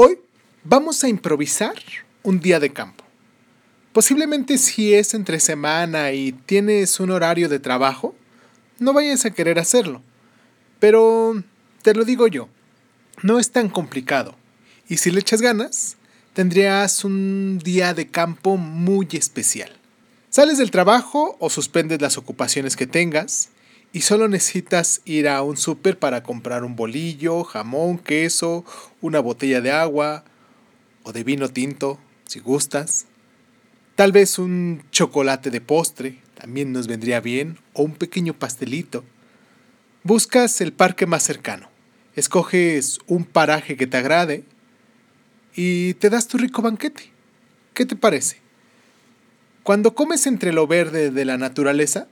Hoy vamos a improvisar un día de campo. Posiblemente si es entre semana y tienes un horario de trabajo, no vayas a querer hacerlo. Pero te lo digo yo, no es tan complicado. Y si le echas ganas, tendrías un día de campo muy especial. Sales del trabajo o suspendes las ocupaciones que tengas y solo necesitas ir a un súper para comprar un bolillo, jamón, queso, una botella de agua o de vino tinto, si gustas. Tal vez un chocolate de postre también nos vendría bien o un pequeño pastelito. Buscas el parque más cercano, escoges un paraje que te agrade y te das tu rico banquete. ¿Qué te parece? Cuando comes entre lo verde de la naturaleza,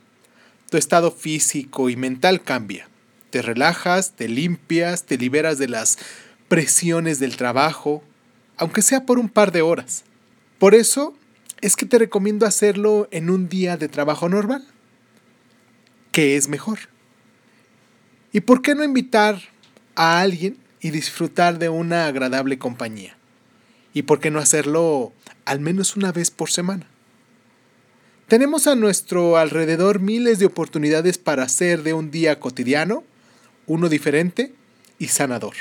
tu estado físico y mental cambia. Te relajas, te limpias, te liberas de las presiones del trabajo, aunque sea por un par de horas. Por eso es que te recomiendo hacerlo en un día de trabajo normal, que es mejor. ¿Y por qué no invitar a alguien y disfrutar de una agradable compañía? ¿Y por qué no hacerlo al menos una vez por semana? Tenemos a nuestro alrededor miles de oportunidades para hacer de un día cotidiano uno diferente y sanador.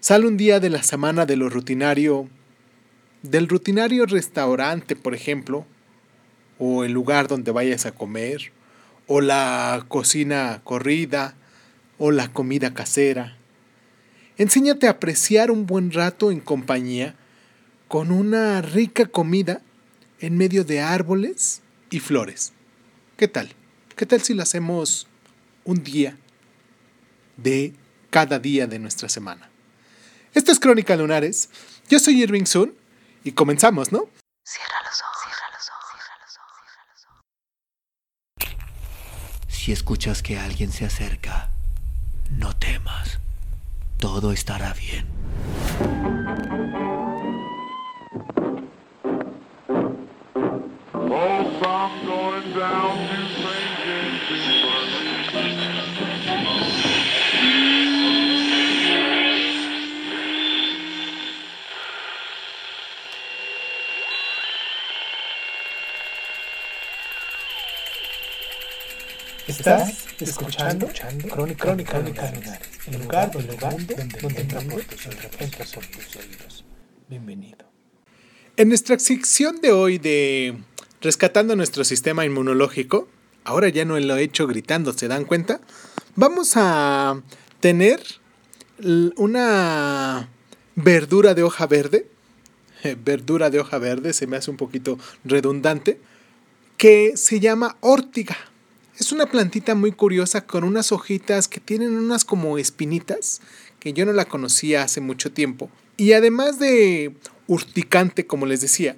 Sale un día de la semana de lo rutinario, del rutinario restaurante, por ejemplo, o el lugar donde vayas a comer, o la cocina corrida, o la comida casera. Enséñate a apreciar un buen rato en compañía con una rica comida en medio de árboles y flores. ¿Qué tal? ¿Qué tal si lo hacemos un día de cada día de nuestra semana? Esto es Crónica Lunares. Yo soy Irving Sun y comenzamos, ¿no? Cierra los ojos, cierra los ojos, cierra los ojos, cierra los ojos. Si escuchas que alguien se acerca, no temas. Todo estará bien. Estás escuchando, Crónica, Crónica, Crónica el lugar, el lugar donde, donde entra por tus oídos. Bienvenido. En nuestra sección de hoy de Rescatando nuestro sistema inmunológico, ahora ya no lo he hecho gritando, ¿se dan cuenta? Vamos a tener una verdura de hoja verde, verdura de hoja verde, se me hace un poquito redundante, que se llama órtiga. Es una plantita muy curiosa con unas hojitas que tienen unas como espinitas, que yo no la conocía hace mucho tiempo. Y además de urticante, como les decía,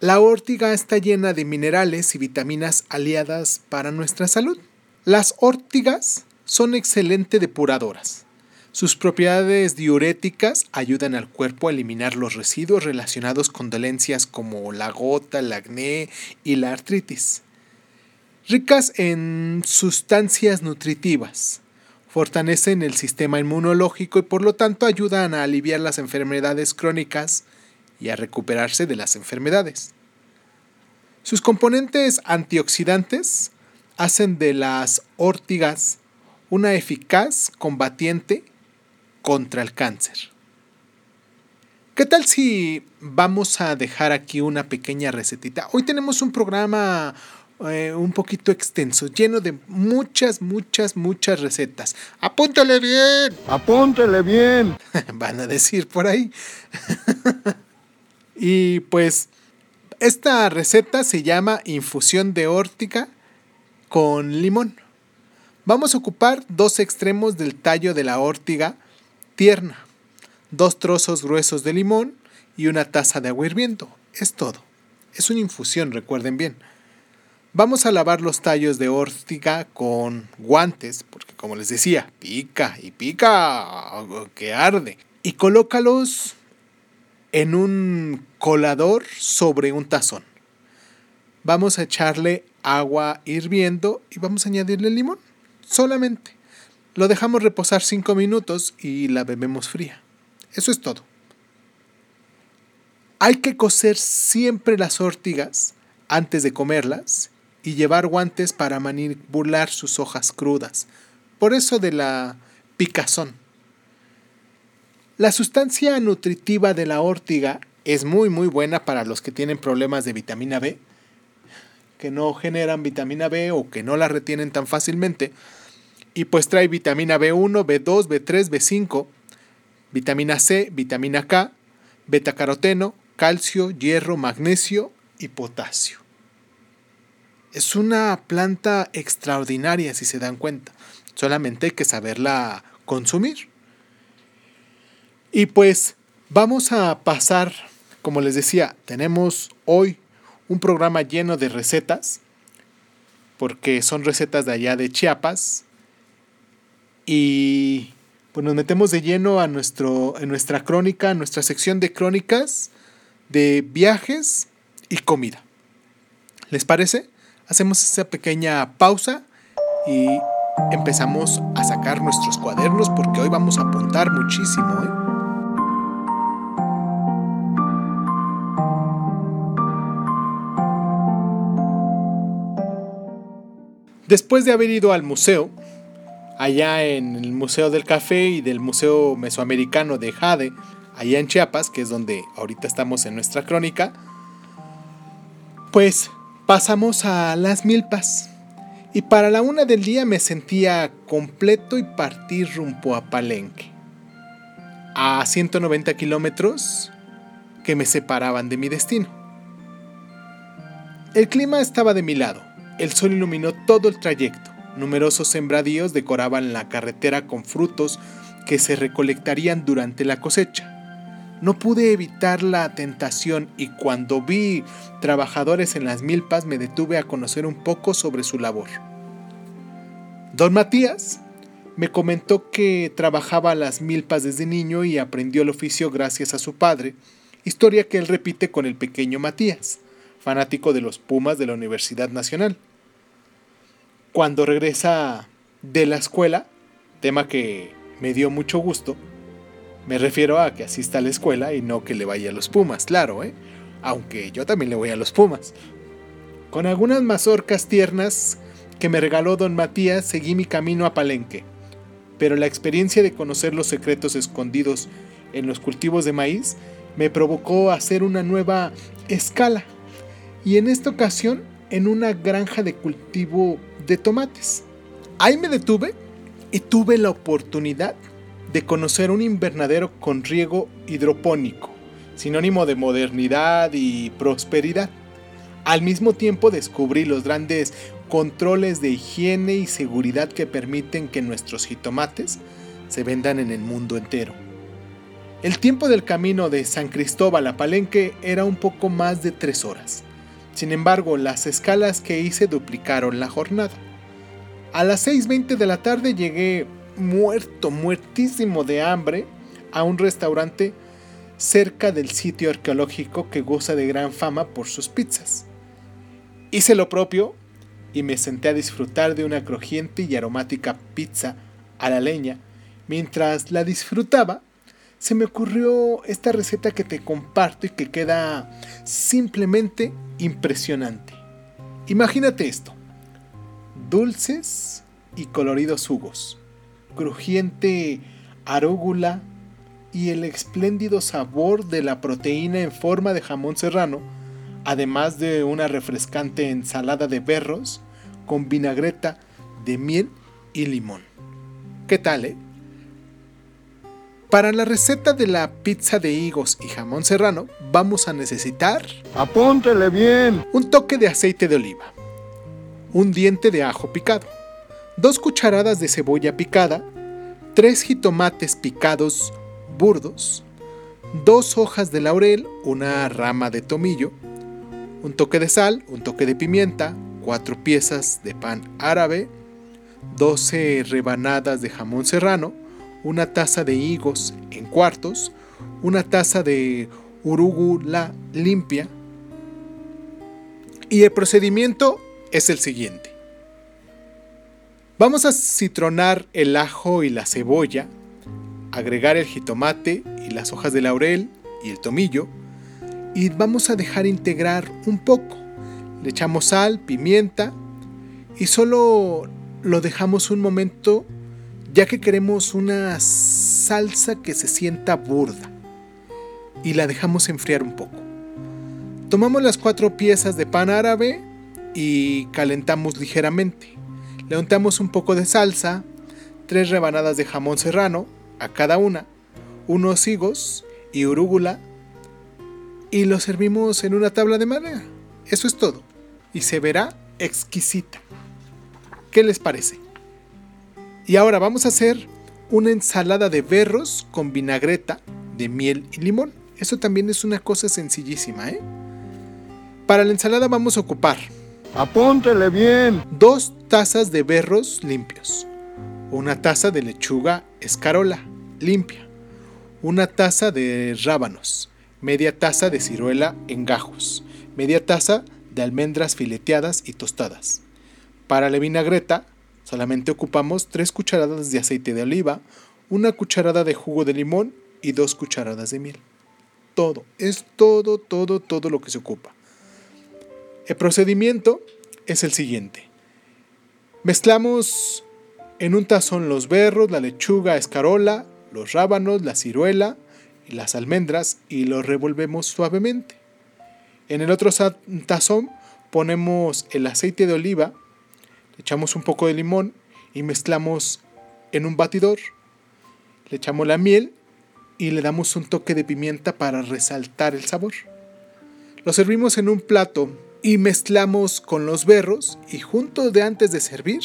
la órtiga está llena de minerales y vitaminas aliadas para nuestra salud. Las órtigas son excelente depuradoras. Sus propiedades diuréticas ayudan al cuerpo a eliminar los residuos relacionados con dolencias como la gota, el acné y la artritis ricas en sustancias nutritivas. Fortalecen el sistema inmunológico y por lo tanto ayudan a aliviar las enfermedades crónicas y a recuperarse de las enfermedades. Sus componentes antioxidantes hacen de las órtigas una eficaz combatiente contra el cáncer. ¿Qué tal si vamos a dejar aquí una pequeña recetita? Hoy tenemos un programa eh, un poquito extenso, lleno de muchas, muchas, muchas recetas. ¡Apúntale bien! ¡Apúntale bien! Van a decir por ahí. y pues esta receta se llama infusión de órtica con limón. Vamos a ocupar dos extremos del tallo de la órtiga tierna, dos trozos gruesos de limón y una taza de agua hirviendo. Es todo. Es una infusión, recuerden bien. Vamos a lavar los tallos de órtiga con guantes, porque como les decía, pica y pica, que arde. Y colócalos en un colador sobre un tazón. Vamos a echarle agua hirviendo y vamos a añadirle limón. Solamente. Lo dejamos reposar 5 minutos y la bebemos fría. Eso es todo. Hay que cocer siempre las ortigas antes de comerlas y llevar guantes para manipular sus hojas crudas. Por eso de la picazón. La sustancia nutritiva de la órtiga es muy muy buena para los que tienen problemas de vitamina B, que no generan vitamina B o que no la retienen tan fácilmente. Y pues trae vitamina B1, B2, B3, B5, vitamina C, vitamina K, beta caroteno, calcio, hierro, magnesio y potasio. Es una planta extraordinaria si se dan cuenta. Solamente hay que saberla consumir. Y pues vamos a pasar, como les decía, tenemos hoy un programa lleno de recetas, porque son recetas de allá de Chiapas. Y pues nos metemos de lleno a nuestro, en nuestra crónica, nuestra sección de crónicas de viajes y comida. ¿Les parece? Hacemos esa pequeña pausa y empezamos a sacar nuestros cuadernos porque hoy vamos a apuntar muchísimo. ¿eh? Después de haber ido al museo, allá en el Museo del Café y del Museo Mesoamericano de Jade, allá en Chiapas, que es donde ahorita estamos en nuestra crónica, pues pasamos a las milpas. Y para la una del día me sentía completo y partí rumbo a Palenque. A 190 kilómetros que me separaban de mi destino. El clima estaba de mi lado. El sol iluminó todo el trayecto. Numerosos sembradíos decoraban la carretera con frutos que se recolectarían durante la cosecha. No pude evitar la tentación y cuando vi trabajadores en las milpas me detuve a conocer un poco sobre su labor. Don Matías me comentó que trabajaba las milpas desde niño y aprendió el oficio gracias a su padre, historia que él repite con el pequeño Matías, fanático de los Pumas de la Universidad Nacional. Cuando regresa de la escuela, tema que me dio mucho gusto, me refiero a que asista a la escuela y no que le vaya a los Pumas, claro, ¿eh? Aunque yo también le voy a los Pumas. Con algunas mazorcas tiernas que me regaló don Matías, seguí mi camino a Palenque. Pero la experiencia de conocer los secretos escondidos en los cultivos de maíz me provocó hacer una nueva escala. Y en esta ocasión en una granja de cultivo de tomates. Ahí me detuve y tuve la oportunidad de conocer un invernadero con riego hidropónico, sinónimo de modernidad y prosperidad. Al mismo tiempo descubrí los grandes controles de higiene y seguridad que permiten que nuestros jitomates se vendan en el mundo entero. El tiempo del camino de San Cristóbal a Palenque era un poco más de tres horas. Sin embargo, las escalas que hice duplicaron la jornada. A las 6.20 de la tarde llegué muerto, muertísimo de hambre a un restaurante cerca del sitio arqueológico que goza de gran fama por sus pizzas. Hice lo propio y me senté a disfrutar de una crujiente y aromática pizza a la leña. Mientras la disfrutaba, se me ocurrió esta receta que te comparto y que queda simplemente impresionante. Imagínate esto. Dulces y coloridos jugos crujiente arúgula y el espléndido sabor de la proteína en forma de jamón serrano, además de una refrescante ensalada de berros con vinagreta de miel y limón. ¿Qué tal, eh? Para la receta de la pizza de higos y jamón serrano vamos a necesitar... Apúntele bien. Un toque de aceite de oliva. Un diente de ajo picado 2 cucharadas de cebolla picada, 3 jitomates picados burdos, 2 hojas de laurel, una rama de tomillo, un toque de sal, un toque de pimienta, 4 piezas de pan árabe, 12 rebanadas de jamón serrano, una taza de higos en cuartos, una taza de urugula limpia. Y el procedimiento es el siguiente. Vamos a citronar el ajo y la cebolla, agregar el jitomate y las hojas de laurel y el tomillo, y vamos a dejar integrar un poco. Le echamos sal, pimienta y solo lo dejamos un momento ya que queremos una salsa que se sienta burda y la dejamos enfriar un poco. Tomamos las cuatro piezas de pan árabe y calentamos ligeramente. Le untamos un poco de salsa, tres rebanadas de jamón serrano a cada una, unos higos y urúgula y lo servimos en una tabla de madera. Eso es todo. Y se verá exquisita. ¿Qué les parece? Y ahora vamos a hacer una ensalada de berros con vinagreta de miel y limón. Eso también es una cosa sencillísima, ¿eh? Para la ensalada vamos a ocupar. Apúntele bien. Dos tazas de berros limpios. Una taza de lechuga escarola limpia. Una taza de rábanos. Media taza de ciruela en gajos. Media taza de almendras fileteadas y tostadas. Para la vinagreta solamente ocupamos 3 cucharadas de aceite de oliva, una cucharada de jugo de limón y 2 cucharadas de miel todo, es todo, todo, todo lo que se ocupa. El procedimiento es el siguiente. Mezclamos en un tazón los berros, la lechuga escarola, los rábanos, la ciruela y las almendras y los revolvemos suavemente. En el otro tazón ponemos el aceite de oliva, echamos un poco de limón y mezclamos en un batidor. Le echamos la miel y le damos un toque de pimienta para resaltar el sabor. Lo servimos en un plato y mezclamos con los berros y junto de antes de servir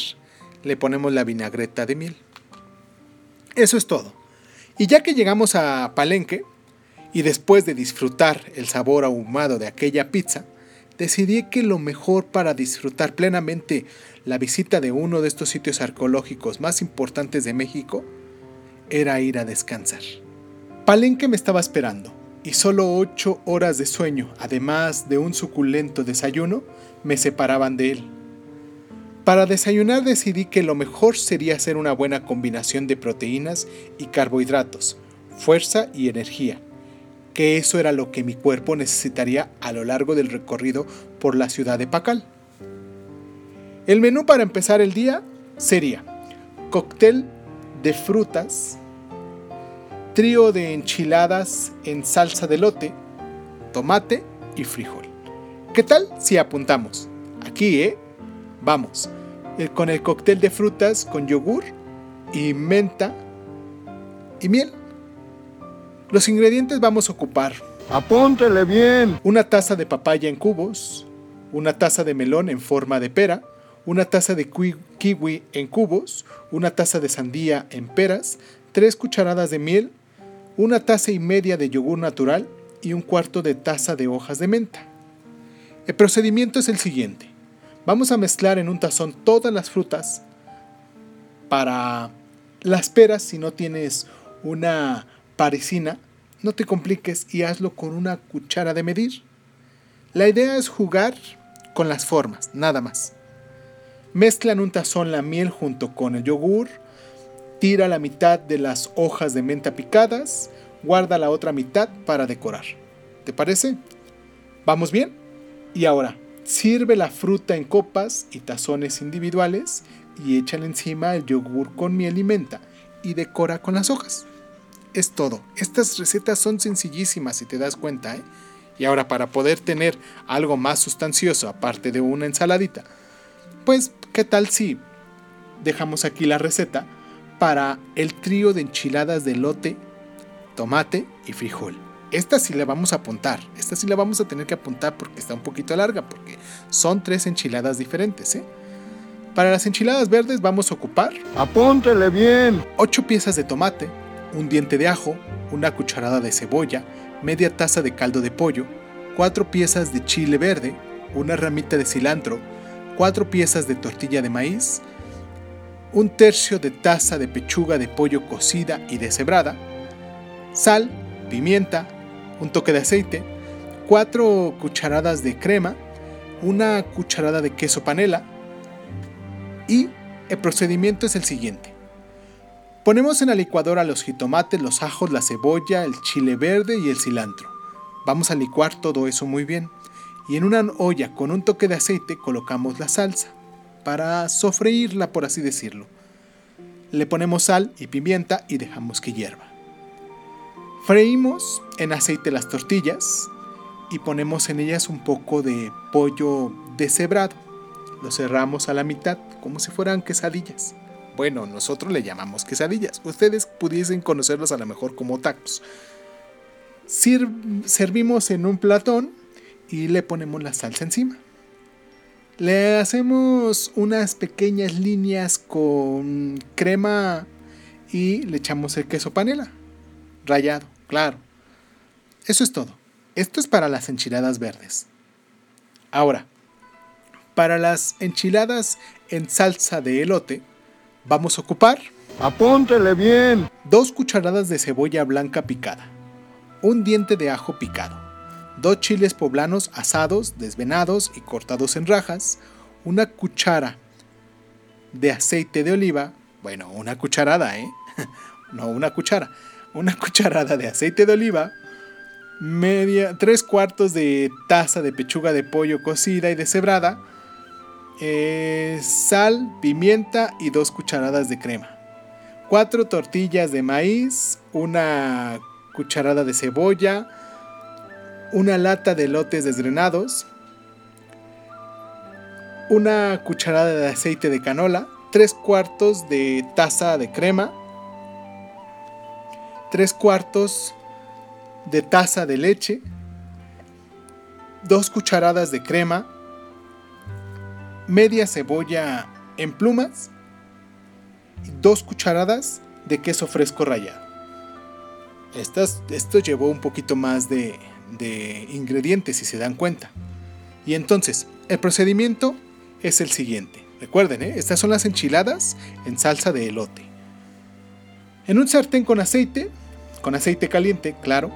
le ponemos la vinagreta de miel. Eso es todo. Y ya que llegamos a Palenque y después de disfrutar el sabor ahumado de aquella pizza, decidí que lo mejor para disfrutar plenamente la visita de uno de estos sitios arqueológicos más importantes de México era ir a descansar. Palenque me estaba esperando, y solo ocho horas de sueño, además de un suculento desayuno, me separaban de él. Para desayunar decidí que lo mejor sería hacer una buena combinación de proteínas y carbohidratos, fuerza y energía, que eso era lo que mi cuerpo necesitaría a lo largo del recorrido por la ciudad de Pacal. El menú para empezar el día sería cóctel de frutas, trío de enchiladas en salsa de lote, tomate y frijol. ¿Qué tal si apuntamos? Aquí, ¿eh? Vamos. Eh, con el cóctel de frutas con yogur y menta y miel. Los ingredientes vamos a ocupar. Apúntele bien. Una taza de papaya en cubos, una taza de melón en forma de pera, una taza de kiwi en cubos, una taza de sandía en peras, tres cucharadas de miel, una taza y media de yogur natural y un cuarto de taza de hojas de menta. El procedimiento es el siguiente. Vamos a mezclar en un tazón todas las frutas. Para las peras, si no tienes una parisina, no te compliques y hazlo con una cuchara de medir. La idea es jugar con las formas, nada más. Mezcla en un tazón la miel junto con el yogur, Tira la mitad de las hojas de menta picadas, guarda la otra mitad para decorar. ¿Te parece? ¿Vamos bien? Y ahora, sirve la fruta en copas y tazones individuales y échale encima el yogur con miel y menta y decora con las hojas. Es todo. Estas recetas son sencillísimas si te das cuenta. ¿eh? Y ahora para poder tener algo más sustancioso aparte de una ensaladita, pues ¿qué tal si dejamos aquí la receta para el trío de enchiladas de lote, tomate y frijol. Esta sí la vamos a apuntar, esta sí la vamos a tener que apuntar porque está un poquito larga, porque son tres enchiladas diferentes. ¿eh? Para las enchiladas verdes vamos a ocupar... Apúntele bien. 8 piezas de tomate, un diente de ajo, una cucharada de cebolla, media taza de caldo de pollo, 4 piezas de chile verde, una ramita de cilantro, 4 piezas de tortilla de maíz, un tercio de taza de pechuga de pollo cocida y deshebrada, sal, pimienta, un toque de aceite, cuatro cucharadas de crema, una cucharada de queso panela y el procedimiento es el siguiente. Ponemos en la licuadora los jitomates, los ajos, la cebolla, el chile verde y el cilantro. Vamos a licuar todo eso muy bien. Y en una olla con un toque de aceite colocamos la salsa para sofreírla, por así decirlo. Le ponemos sal y pimienta y dejamos que hierva. Freímos en aceite las tortillas y ponemos en ellas un poco de pollo deshebrado. Lo cerramos a la mitad como si fueran quesadillas. Bueno, nosotros le llamamos quesadillas. Ustedes pudiesen conocerlos a lo mejor como tacos. servimos en un platón y le ponemos la salsa encima. Le hacemos unas pequeñas líneas con crema y le echamos el queso panela. Rallado, claro. Eso es todo. Esto es para las enchiladas verdes. Ahora, para las enchiladas en salsa de elote, vamos a ocupar... Apúntele bien. Dos cucharadas de cebolla blanca picada. Un diente de ajo picado. Dos chiles poblanos asados, desvenados y cortados en rajas. Una cuchara de aceite de oliva. Bueno, una cucharada, ¿eh? no una cuchara. Una cucharada de aceite de oliva media, tres cuartos de taza de pechuga de pollo cocida y deshebrada, eh, sal, pimienta y dos cucharadas de crema. Cuatro tortillas de maíz, una cucharada de cebolla, una lata de lotes desgrenados, una cucharada de aceite de canola, tres cuartos de taza de crema, tres cuartos de taza de leche, dos cucharadas de crema, media cebolla en plumas dos cucharadas de queso fresco rallado. esto llevó un poquito más de, de ingredientes si se dan cuenta. Y entonces, el procedimiento es el siguiente. Recuerden, ¿eh? estas son las enchiladas en salsa de elote. En un sartén con aceite, con aceite caliente, claro,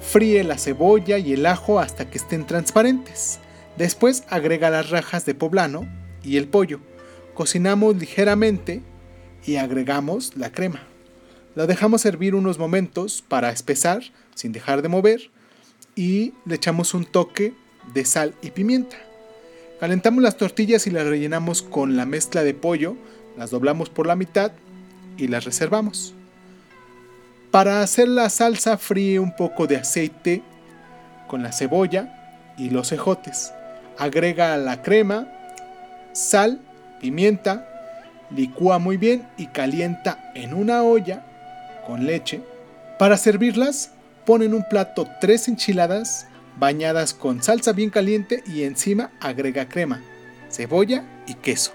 Fríe la cebolla y el ajo hasta que estén transparentes. Después agrega las rajas de poblano y el pollo. Cocinamos ligeramente y agregamos la crema. Lo dejamos hervir unos momentos para espesar sin dejar de mover y le echamos un toque de sal y pimienta. Calentamos las tortillas y las rellenamos con la mezcla de pollo, las doblamos por la mitad y las reservamos. Para hacer la salsa fríe un poco de aceite con la cebolla y los ejotes. Agrega la crema, sal, pimienta, licúa muy bien y calienta en una olla con leche. Para servirlas, pone en un plato tres enchiladas bañadas con salsa bien caliente y encima agrega crema, cebolla y queso.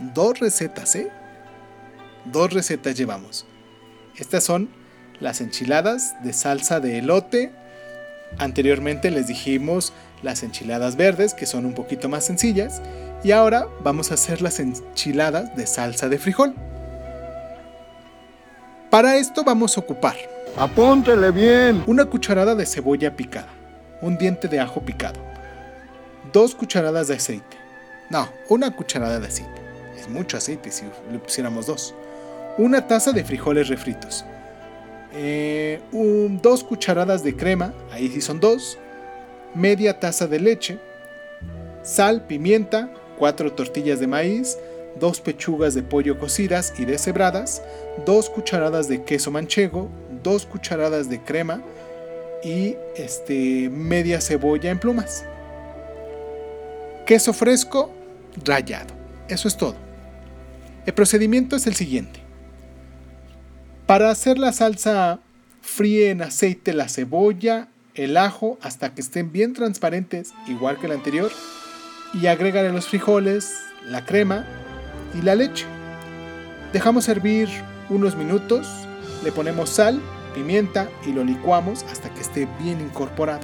Dos recetas, ¿eh? Dos recetas llevamos. Estas son las enchiladas de salsa de elote. Anteriormente les dijimos las enchiladas verdes, que son un poquito más sencillas. Y ahora vamos a hacer las enchiladas de salsa de frijol. Para esto vamos a ocupar. Apúntele bien. Una cucharada de cebolla picada. Un diente de ajo picado. Dos cucharadas de aceite. No, una cucharada de aceite. Es mucho aceite si le pusiéramos dos una taza de frijoles refritos, eh, dos cucharadas de crema, ahí sí son dos, media taza de leche, sal, pimienta, cuatro tortillas de maíz, dos pechugas de pollo cocidas y deshebradas, dos cucharadas de queso manchego, dos cucharadas de crema y este, media cebolla en plumas. Queso fresco rallado. Eso es todo. El procedimiento es el siguiente. Para hacer la salsa, fríe en aceite la cebolla, el ajo hasta que estén bien transparentes, igual que el anterior, y agrégale los frijoles, la crema y la leche. Dejamos hervir unos minutos, le ponemos sal, pimienta y lo licuamos hasta que esté bien incorporado.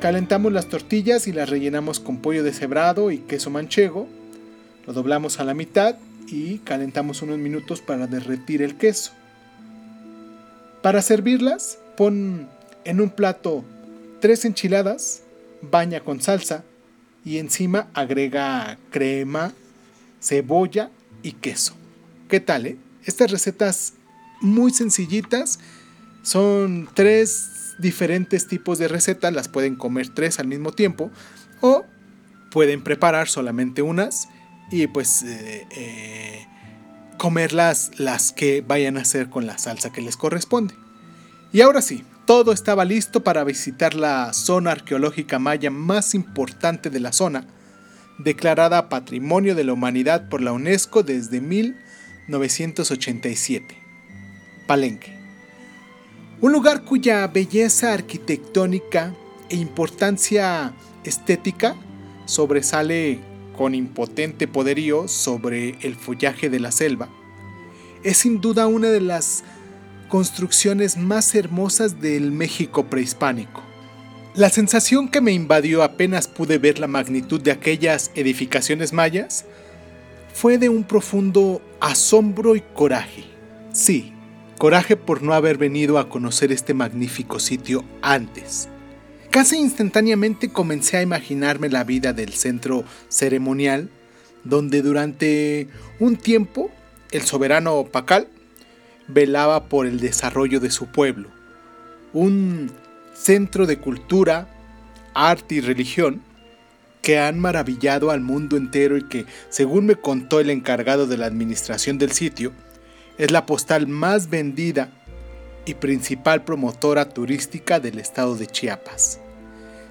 Calentamos las tortillas y las rellenamos con pollo deshebrado y queso manchego. Lo doblamos a la mitad y calentamos unos minutos para derretir el queso. Para servirlas, pon en un plato tres enchiladas, baña con salsa y encima agrega crema, cebolla y queso. ¿Qué tal, eh? Estas recetas muy sencillitas Son tres diferentes tipos de recetas, las pueden comer tres al mismo tiempo o pueden preparar solamente unas y pues eh, eh, comerlas las que vayan a hacer con la salsa que les corresponde. Y ahora sí, todo estaba listo para visitar la zona arqueológica maya más importante de la zona, declarada Patrimonio de la Humanidad por la UNESCO desde 1987. Palenque. Un lugar cuya belleza arquitectónica e importancia estética sobresale con impotente poderío sobre el follaje de la selva, es sin duda una de las construcciones más hermosas del México prehispánico. La sensación que me invadió apenas pude ver la magnitud de aquellas edificaciones mayas fue de un profundo asombro y coraje. Sí, coraje por no haber venido a conocer este magnífico sitio antes. Casi instantáneamente comencé a imaginarme la vida del centro ceremonial, donde durante un tiempo el soberano Pacal velaba por el desarrollo de su pueblo. Un centro de cultura, arte y religión que han maravillado al mundo entero y que, según me contó el encargado de la administración del sitio, es la postal más vendida y principal promotora turística del estado de Chiapas.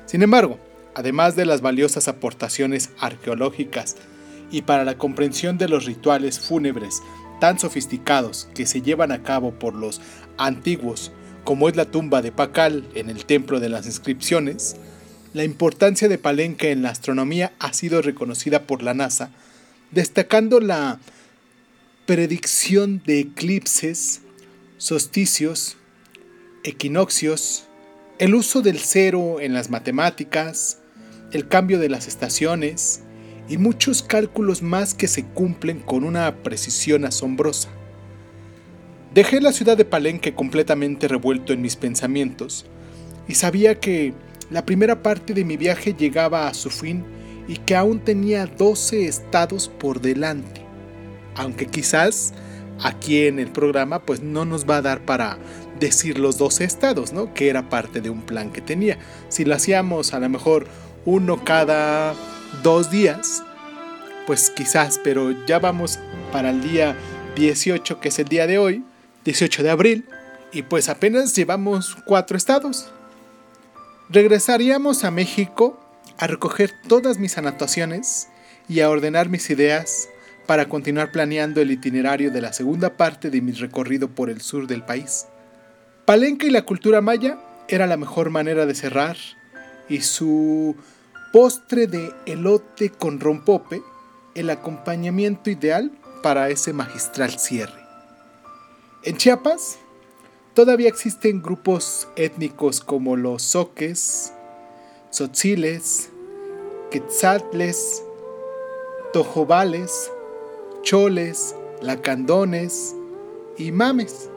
Sin embargo, además de las valiosas aportaciones arqueológicas y para la comprensión de los rituales fúnebres tan sofisticados que se llevan a cabo por los antiguos como es la tumba de Pacal en el Templo de las Inscripciones, la importancia de Palenque en la astronomía ha sido reconocida por la NASA, destacando la predicción de eclipses, solsticios, equinoccios, el uso del cero en las matemáticas, el cambio de las estaciones y muchos cálculos más que se cumplen con una precisión asombrosa. Dejé la ciudad de Palenque completamente revuelto en mis pensamientos y sabía que la primera parte de mi viaje llegaba a su fin y que aún tenía 12 estados por delante. Aunque quizás aquí en el programa pues no nos va a dar para decir los 12 estados, ¿no? Que era parte de un plan que tenía. Si lo hacíamos a lo mejor uno cada dos días, pues quizás, pero ya vamos para el día 18 que es el día de hoy 18 de abril, y pues apenas llevamos cuatro estados. Regresaríamos a México a recoger todas mis anotaciones y a ordenar mis ideas para continuar planeando el itinerario de la segunda parte de mi recorrido por el sur del país. Palenque y la cultura maya era la mejor manera de cerrar y su postre de elote con rompope el acompañamiento ideal para ese magistral cierre. En Chiapas todavía existen grupos étnicos como los soques, tzotziles, quetzatles, tojobales, choles, lacandones y mames.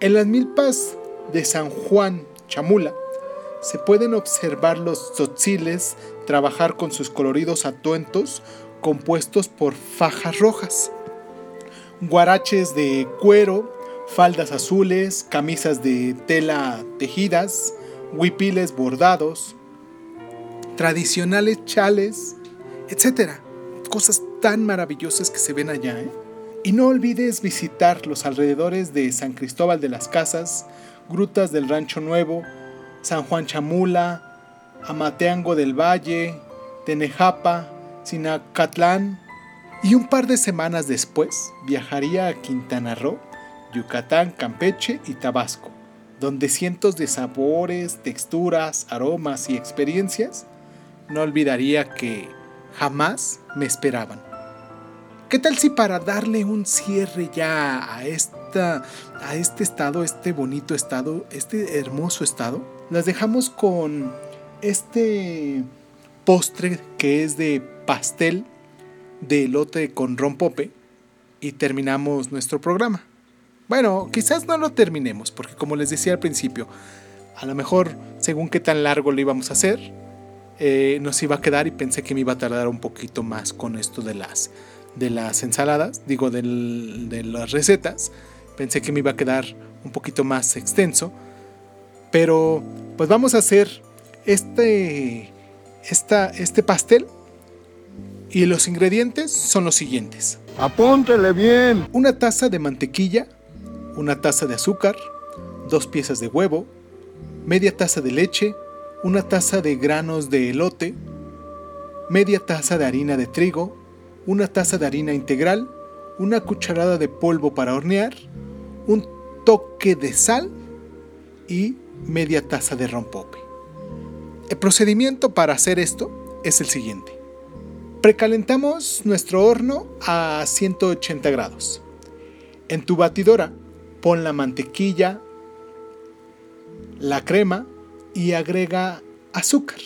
En las milpas de San Juan, Chamula, se pueden observar los tzotziles trabajar con sus coloridos atuentos compuestos por fajas rojas guaraches de cuero, faldas azules, camisas de tela tejidas, huipiles bordados, tradicionales chales, etc. Cosas tan maravillosas que se ven allá. ¿eh? Y no olvides visitar los alrededores de San Cristóbal de las Casas, Grutas del Rancho Nuevo, San Juan Chamula, Amateango del Valle, Tenejapa, Sinacatlán, y un par de semanas después viajaría a Quintana Roo, Yucatán, Campeche y Tabasco, donde cientos de sabores, texturas, aromas y experiencias no olvidaría que jamás me esperaban. ¿Qué tal si para darle un cierre ya a, esta, a este estado, este bonito estado, este hermoso estado, las dejamos con este postre que es de pastel de elote con rompope y terminamos nuestro programa. Bueno, quizás no lo terminemos, porque como les decía al principio, a lo mejor según qué tan largo lo íbamos a hacer, eh, nos iba a quedar y pensé que me iba a tardar un poquito más con esto de las, de las ensaladas, digo, de las recetas. Pensé que me iba a quedar un poquito más extenso. Pero pues vamos a hacer este, esta, este pastel y los ingredientes son los siguientes. Apúntele bien. Una taza de mantequilla, una taza de azúcar, dos piezas de huevo, media taza de leche, una taza de granos de elote, media taza de harina de trigo, una taza de harina integral, una cucharada de polvo para hornear, un toque de sal y media taza de rompope. El procedimiento para hacer esto es el siguiente. Precalentamos nuestro horno a 180 grados. En tu batidora pon la mantequilla, la crema y agrega azúcar.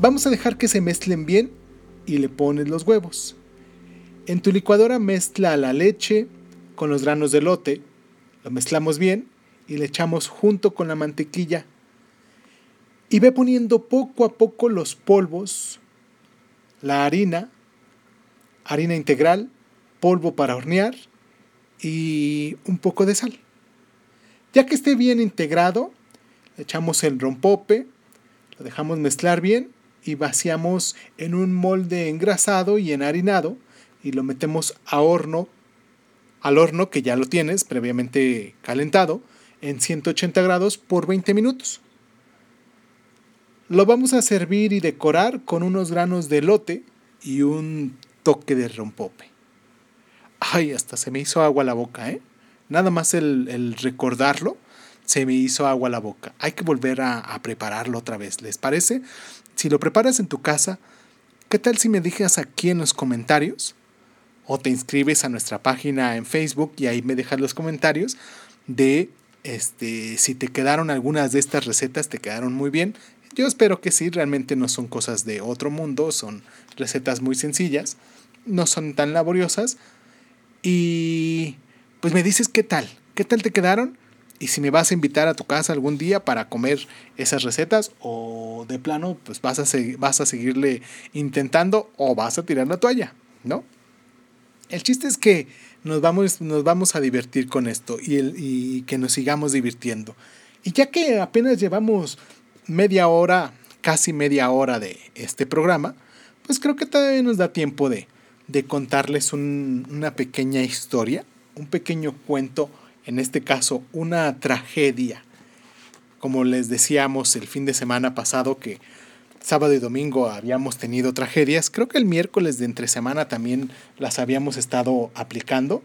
Vamos a dejar que se mezclen bien y le pones los huevos. En tu licuadora mezcla la leche con los granos de lote, lo mezclamos bien y le echamos junto con la mantequilla. Y ve poniendo poco a poco los polvos la harina, harina integral, polvo para hornear y un poco de sal. Ya que esté bien integrado, echamos el rompope, lo dejamos mezclar bien y vaciamos en un molde engrasado y enharinado y lo metemos a horno, al horno que ya lo tienes previamente calentado en 180 grados por 20 minutos. Lo vamos a servir y decorar con unos granos de lote y un toque de rompope. Ay, hasta se me hizo agua la boca, ¿eh? Nada más el, recordarlo, se me hizo agua la boca. Hay que volver a, a, prepararlo otra vez, ¿les parece? Si lo preparas en tu casa, ¿qué tal si me dejas aquí en los comentarios? O te inscribes a nuestra página en Facebook y ahí me dejas los comentarios de este, si te quedaron algunas de estas recetas, te quedaron muy bien. Yo espero que sí, realmente no son cosas de otro mundo, son recetas muy sencillas, no son tan laboriosas. Y pues me dices qué tal, qué tal te quedaron y si me vas a invitar a tu casa algún día para comer esas recetas o de plano pues vas a, vas a seguirle intentando o vas a tirar la toalla, ¿no? El chiste es que nos vamos, nos vamos a divertir con esto y, el, y que nos sigamos divirtiendo. Y ya que apenas llevamos media hora, casi media hora de este programa, pues creo que todavía nos da tiempo de, de contarles una pequeña historia, un pequeño cuento, en este caso una tragedia. Como les decíamos el fin de semana pasado que sábado y domingo habíamos tenido tragedias, creo que el miércoles de entre semana también las habíamos estado aplicando,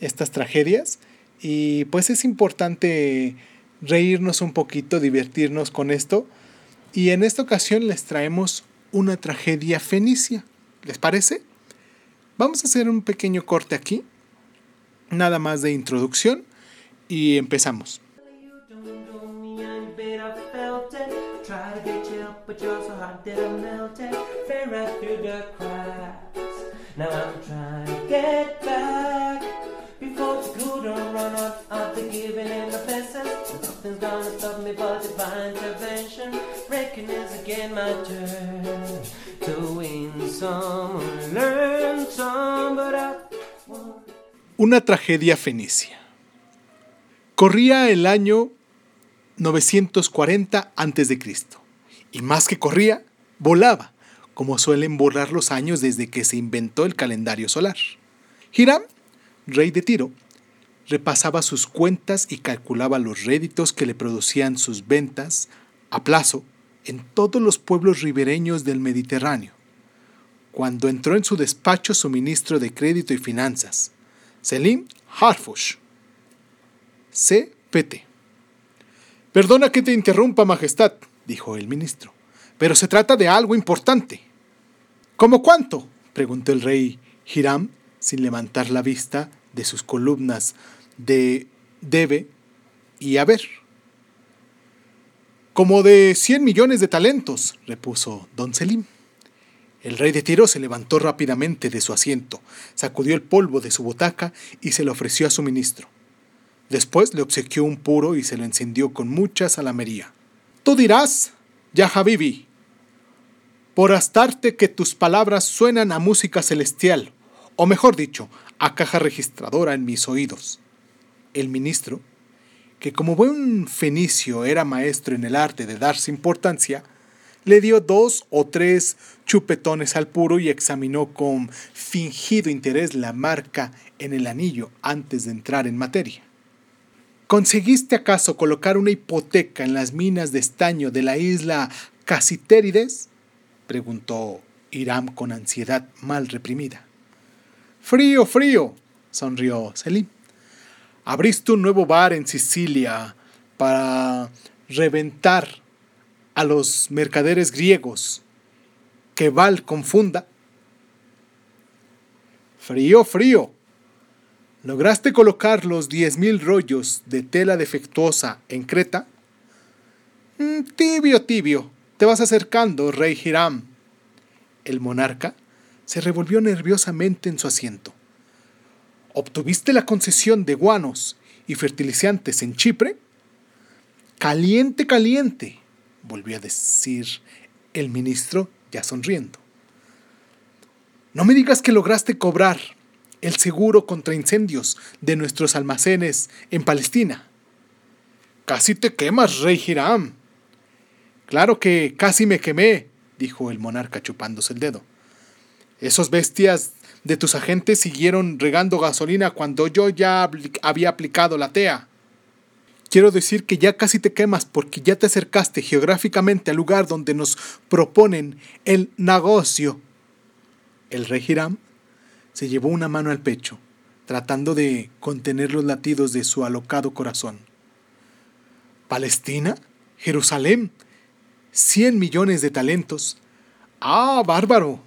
estas tragedias, y pues es importante reírnos un poquito, divertirnos con esto. Y en esta ocasión les traemos una tragedia fenicia. ¿Les parece? Vamos a hacer un pequeño corte aquí, nada más de introducción, y empezamos. Una tragedia fenicia. Corría el año 940 a.C. Y más que corría, volaba, como suelen volar los años desde que se inventó el calendario solar. Hiram, rey de Tiro, repasaba sus cuentas y calculaba los réditos que le producían sus ventas a plazo en todos los pueblos ribereños del Mediterráneo. Cuando entró en su despacho su ministro de Crédito y Finanzas, Selim Harfush, CPT. Perdona que te interrumpa, Majestad, dijo el ministro, pero se trata de algo importante. ¿Cómo cuánto? preguntó el rey Hiram sin levantar la vista de sus columnas de debe y haber. Como de cien millones de talentos, repuso don Selim. El rey de Tiro se levantó rápidamente de su asiento, sacudió el polvo de su butaca y se lo ofreció a su ministro. Después le obsequió un puro y se lo encendió con mucha salamería. Tú dirás, ya Habibi, por astarte que tus palabras suenan a música celestial, o mejor dicho, a caja registradora en mis oídos. El ministro, que como buen fenicio era maestro en el arte de darse importancia, le dio dos o tres chupetones al puro y examinó con fingido interés la marca en el anillo antes de entrar en materia. ¿Conseguiste acaso colocar una hipoteca en las minas de estaño de la isla Casitérides? preguntó Hiram con ansiedad mal reprimida. Frío, frío, sonrió Selim. Abriste un nuevo bar en Sicilia para reventar a los mercaderes griegos que Val confunda. Frío, frío. ¿Lograste colocar los diez mil rollos de tela defectuosa en Creta? Mm, tibio, tibio. Te vas acercando, rey Hiram. El monarca se revolvió nerviosamente en su asiento. ¿Obtuviste la concesión de guanos y fertilizantes en Chipre? Caliente, caliente, volvió a decir el ministro ya sonriendo. No me digas que lograste cobrar el seguro contra incendios de nuestros almacenes en Palestina. Casi te quemas, rey Hiram. Claro que casi me quemé, dijo el monarca chupándose el dedo. Esos bestias de tus agentes siguieron regando gasolina cuando yo ya había aplicado la TEA. Quiero decir que ya casi te quemas porque ya te acercaste geográficamente al lugar donde nos proponen el negocio. El rey Hiram se llevó una mano al pecho, tratando de contener los latidos de su alocado corazón. ¿Palestina? ¿Jerusalén? ¿Cien millones de talentos? ¡Ah, bárbaro!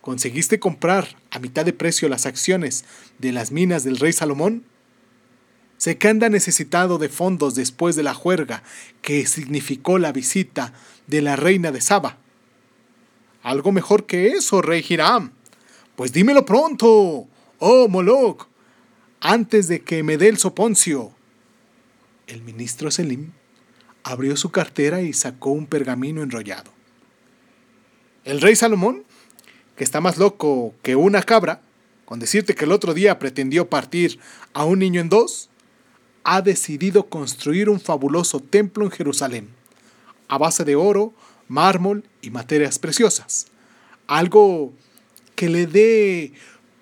¿Conseguiste comprar a mitad de precio las acciones de las minas del rey Salomón? Que anda necesitado de fondos después de la juerga que significó la visita de la reina de Saba. Algo mejor que eso, rey Hiram. Pues dímelo pronto, oh Moloch, antes de que me dé el soponcio. El ministro Selim abrió su cartera y sacó un pergamino enrollado. El rey Salomón, que está más loco que una cabra, con decirte que el otro día pretendió partir a un niño en dos, ha decidido construir un fabuloso templo en Jerusalén, a base de oro, mármol y materias preciosas. Algo que le dé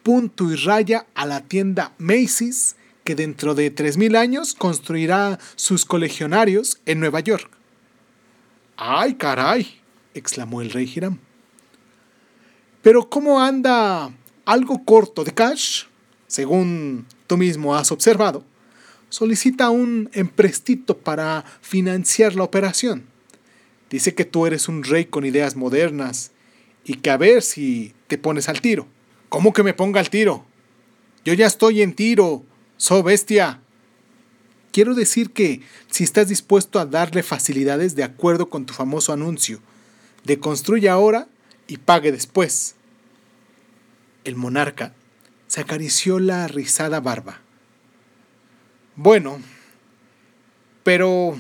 punto y raya a la tienda Macy's que dentro de 3.000 años construirá sus colegionarios en Nueva York. ¡Ay, caray! exclamó el rey Hiram. Pero ¿cómo anda algo corto de cash? Según tú mismo has observado, solicita un emprestito para financiar la operación. Dice que tú eres un rey con ideas modernas y que a ver si te pones al tiro. ¿Cómo que me ponga al tiro? Yo ya estoy en tiro, so bestia. Quiero decir que si estás dispuesto a darle facilidades de acuerdo con tu famoso anuncio, de construye ahora y pague después. El monarca se acarició la rizada barba. Bueno, pero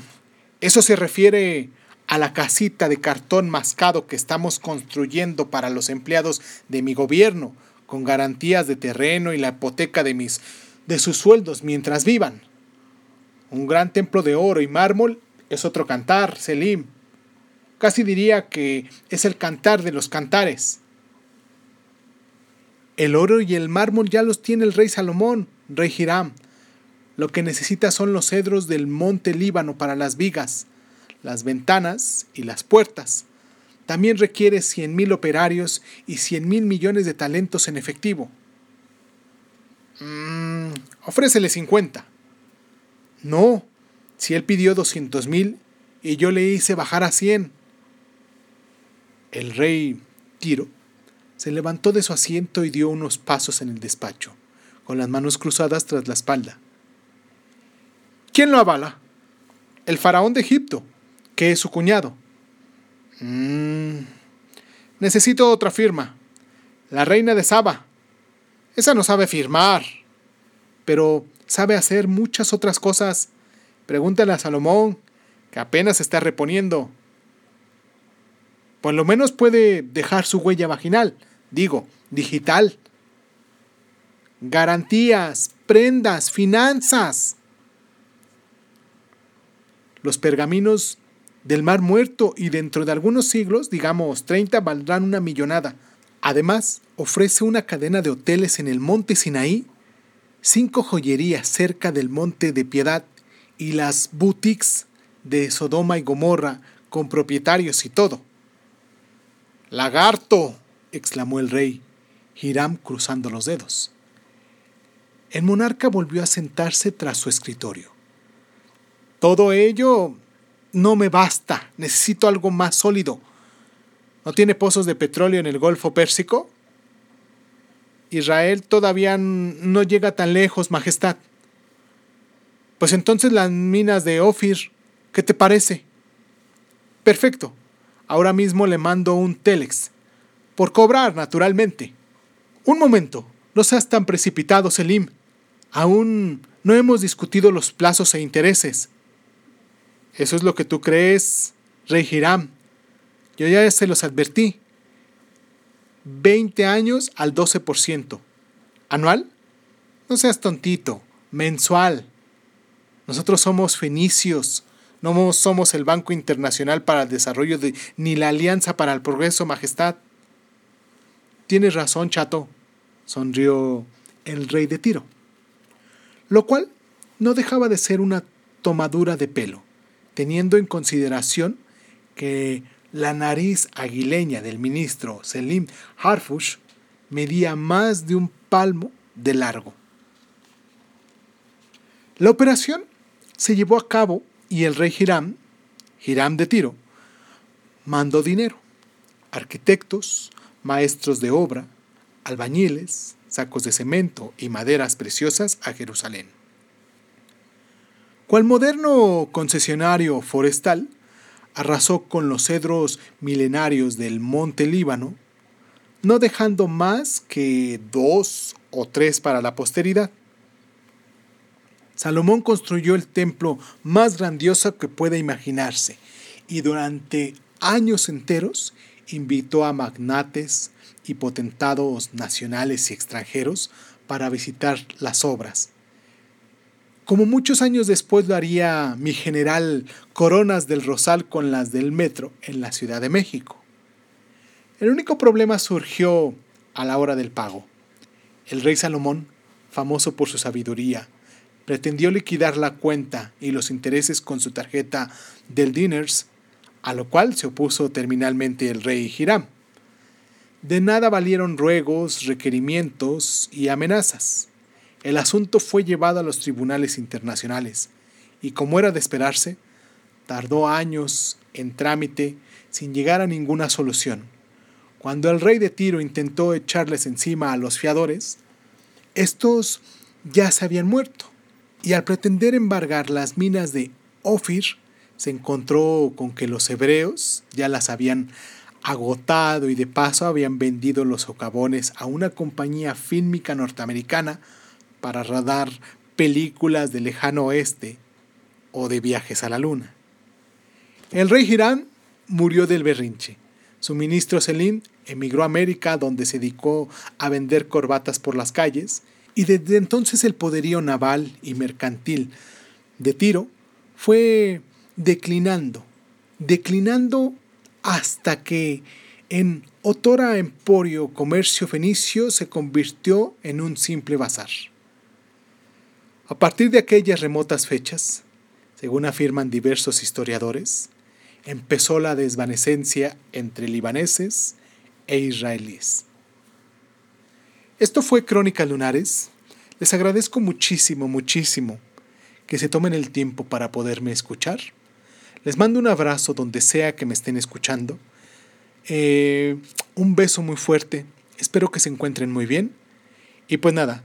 eso se refiere a la casita de cartón mascado que estamos construyendo para los empleados de mi gobierno, con garantías de terreno y la hipoteca de mis de sus sueldos mientras vivan. Un gran templo de oro y mármol es otro cantar, Selim. Casi diría que es el cantar de los cantares. El oro y el mármol ya los tiene el rey Salomón, rey Hiram. Lo que necesita son los cedros del monte Líbano para las vigas, las ventanas y las puertas. También requiere cien mil operarios y cien mil millones de talentos en efectivo. Mm, ofrécele 50. No, si él pidió doscientos mil y yo le hice bajar a cien. El rey Tiro se levantó de su asiento y dio unos pasos en el despacho, con las manos cruzadas tras la espalda. ¿Quién lo avala? El faraón de Egipto, que es su cuñado. Mm, necesito otra firma. La reina de Saba. Esa no sabe firmar, pero sabe hacer muchas otras cosas. Pregúntale a Salomón, que apenas está reponiendo. Por lo menos puede dejar su huella vaginal, digo, digital. Garantías, prendas, finanzas. los pergaminos del Mar Muerto y dentro de algunos siglos, digamos 30, valdrán una millonada. Además, ofrece una cadena de hoteles en el monte Sinaí, cinco joyerías cerca del monte de Piedad y las boutiques de Sodoma y Gomorra con propietarios y todo. Lagarto, exclamó el rey, Hiram cruzando los dedos. El monarca volvió a sentarse tras su escritorio. Todo ello no me basta, necesito algo más sólido. ¿No tiene pozos de petróleo en el Golfo Pérsico? Israel todavía no llega tan lejos, Majestad. Pues entonces las minas de Ofir, ¿qué te parece? Perfecto. Ahora mismo le mando un telex. Por cobrar, naturalmente. Un momento. No seas tan precipitado, Selim. Aún no hemos discutido los plazos e intereses. Eso es lo que tú crees, Rey Hiram. Yo ya se los advertí. 20 años al 12%. ¿Anual? No seas tontito. Mensual. Nosotros somos fenicios. No somos el Banco Internacional para el Desarrollo de, ni la Alianza para el Progreso, Majestad. Tienes razón, chato, sonrió el rey de Tiro. Lo cual no dejaba de ser una tomadura de pelo teniendo en consideración que la nariz aguileña del ministro Selim Harfush medía más de un palmo de largo. La operación se llevó a cabo y el rey Hiram, Hiram de Tiro, mandó dinero, arquitectos, maestros de obra, albañiles, sacos de cemento y maderas preciosas a Jerusalén. Cual moderno concesionario forestal, arrasó con los cedros milenarios del monte Líbano, no dejando más que dos o tres para la posteridad. Salomón construyó el templo más grandioso que pueda imaginarse y durante años enteros invitó a magnates y potentados nacionales y extranjeros para visitar las obras como muchos años después lo haría mi general Coronas del Rosal con las del metro en la Ciudad de México. El único problema surgió a la hora del pago. El rey Salomón, famoso por su sabiduría, pretendió liquidar la cuenta y los intereses con su tarjeta del Dinners, a lo cual se opuso terminalmente el rey Hiram. De nada valieron ruegos, requerimientos y amenazas. El asunto fue llevado a los tribunales internacionales y, como era de esperarse, tardó años en trámite sin llegar a ninguna solución. Cuando el rey de Tiro intentó echarles encima a los fiadores, estos ya se habían muerto, y al pretender embargar las minas de Ofir, se encontró con que los hebreos ya las habían agotado y de paso habían vendido los socavones a una compañía fílmica norteamericana para radar películas del lejano oeste o de viajes a la luna. El rey Girán murió del berrinche. Su ministro Selim emigró a América donde se dedicó a vender corbatas por las calles y desde entonces el poderío naval y mercantil de Tiro fue declinando, declinando hasta que en Otora Emporio Comercio Fenicio se convirtió en un simple bazar. A partir de aquellas remotas fechas, según afirman diversos historiadores, empezó la desvanecencia entre libaneses e israelíes. Esto fue Crónica Lunares. Les agradezco muchísimo, muchísimo que se tomen el tiempo para poderme escuchar. Les mando un abrazo donde sea que me estén escuchando. Eh, un beso muy fuerte. Espero que se encuentren muy bien. Y pues nada,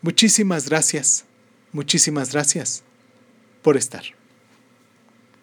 muchísimas gracias Muchísimas gracias por estar.